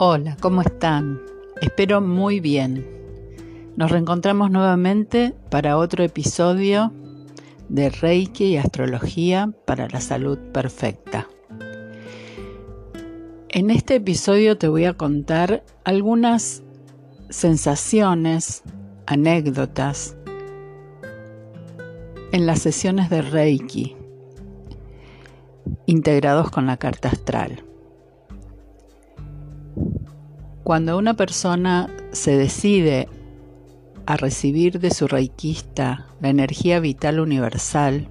Hola, ¿cómo están? Espero muy bien. Nos reencontramos nuevamente para otro episodio de Reiki y Astrología para la Salud Perfecta. En este episodio te voy a contar algunas sensaciones, anécdotas en las sesiones de Reiki integrados con la carta astral. Cuando una persona se decide a recibir de su reikista la energía vital universal,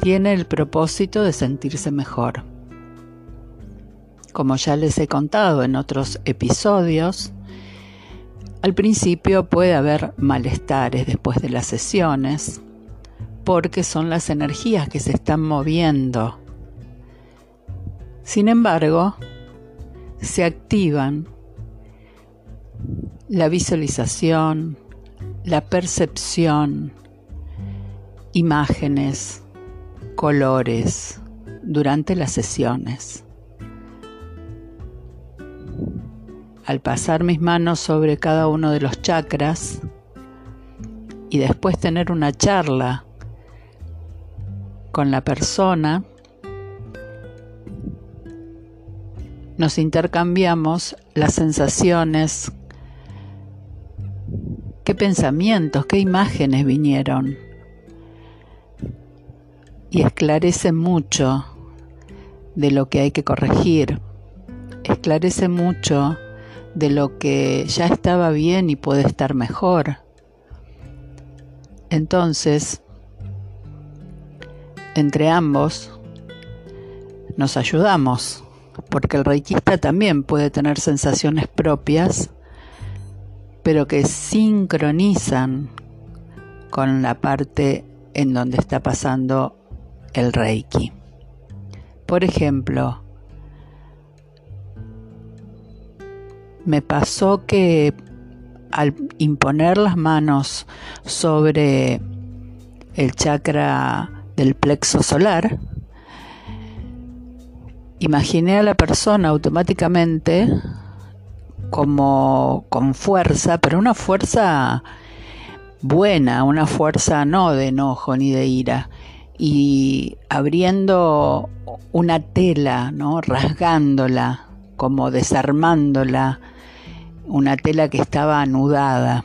tiene el propósito de sentirse mejor. Como ya les he contado en otros episodios, al principio puede haber malestares después de las sesiones, porque son las energías que se están moviendo sin embargo, se activan la visualización, la percepción, imágenes, colores durante las sesiones. Al pasar mis manos sobre cada uno de los chakras y después tener una charla con la persona, nos intercambiamos las sensaciones, qué pensamientos, qué imágenes vinieron. Y esclarece mucho de lo que hay que corregir, esclarece mucho de lo que ya estaba bien y puede estar mejor. Entonces, entre ambos, nos ayudamos porque el reikista también puede tener sensaciones propias, pero que sincronizan con la parte en donde está pasando el reiki. Por ejemplo, me pasó que al imponer las manos sobre el chakra del plexo solar, imaginé a la persona automáticamente como con fuerza, pero una fuerza buena, una fuerza no de enojo ni de ira, y abriendo una tela, ¿no? rasgándola, como desarmándola, una tela que estaba anudada.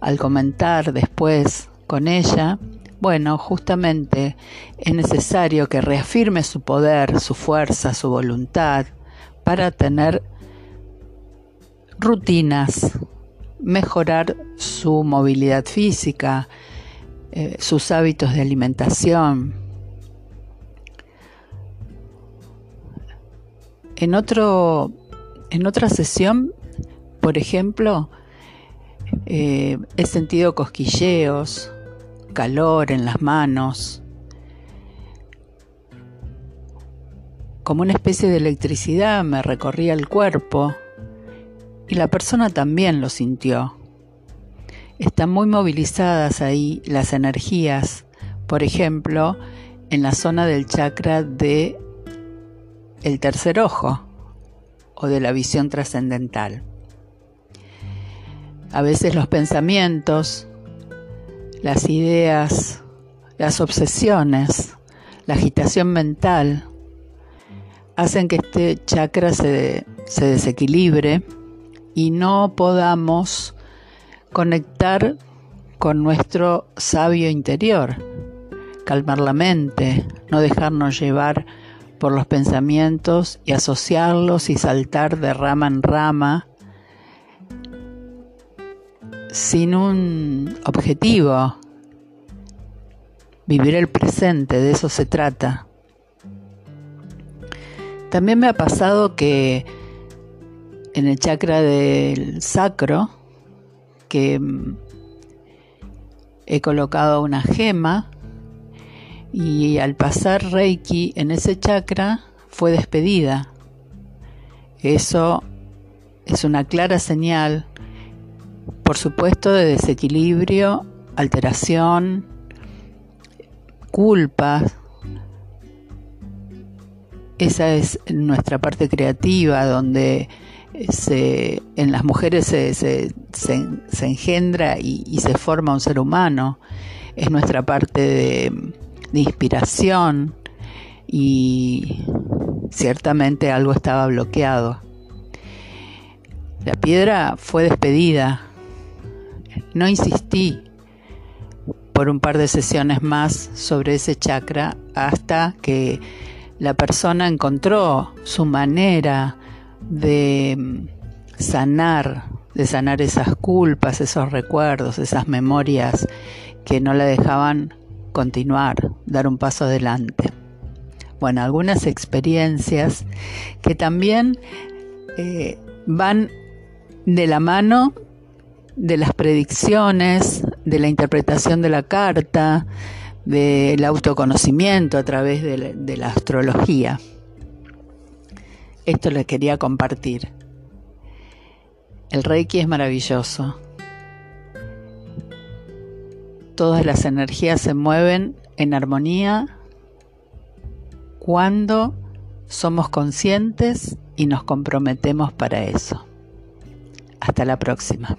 Al comentar después con ella, bueno, justamente es necesario que reafirme su poder, su fuerza, su voluntad para tener rutinas, mejorar su movilidad física, eh, sus hábitos de alimentación. En, otro, en otra sesión, por ejemplo, eh, he sentido cosquilleos, calor en las manos, como una especie de electricidad me recorría el cuerpo y la persona también lo sintió. Están muy movilizadas ahí las energías, por ejemplo, en la zona del chakra de el tercer ojo o de la visión trascendental. A veces los pensamientos las ideas, las obsesiones, la agitación mental, hacen que este chakra se, se desequilibre y no podamos conectar con nuestro sabio interior, calmar la mente, no dejarnos llevar por los pensamientos y asociarlos y saltar de rama en rama sin un objetivo. Vivir el presente, de eso se trata. También me ha pasado que en el chakra del sacro, que mm, he colocado una gema y al pasar Reiki en ese chakra fue despedida. Eso es una clara señal por supuesto, de desequilibrio, alteración, culpa esa es nuestra parte creativa, donde se, en las mujeres se, se, se, engendra y, se forma un ser humano. Es nuestra parte de, de inspiración y ciertamente algo estaba bloqueado. La piedra fue despedida. No insistí por un par de sesiones más sobre ese chakra hasta que la persona encontró su manera de mm, sanar, de sanar esas culpas, esos recuerdos, esas memorias que no la dejaban continuar, dar un paso adelante. Bueno, algunas experiencias que también eh, van de la mano de las predicciones, de la interpretación de la carta, del autoconocimiento a través de la, astrología. Esto le quería compartir. El Reiki es maravilloso. Todas las energías se mueven en armonía cuando somos conscientes y nos comprometemos para eso. Hasta la próxima.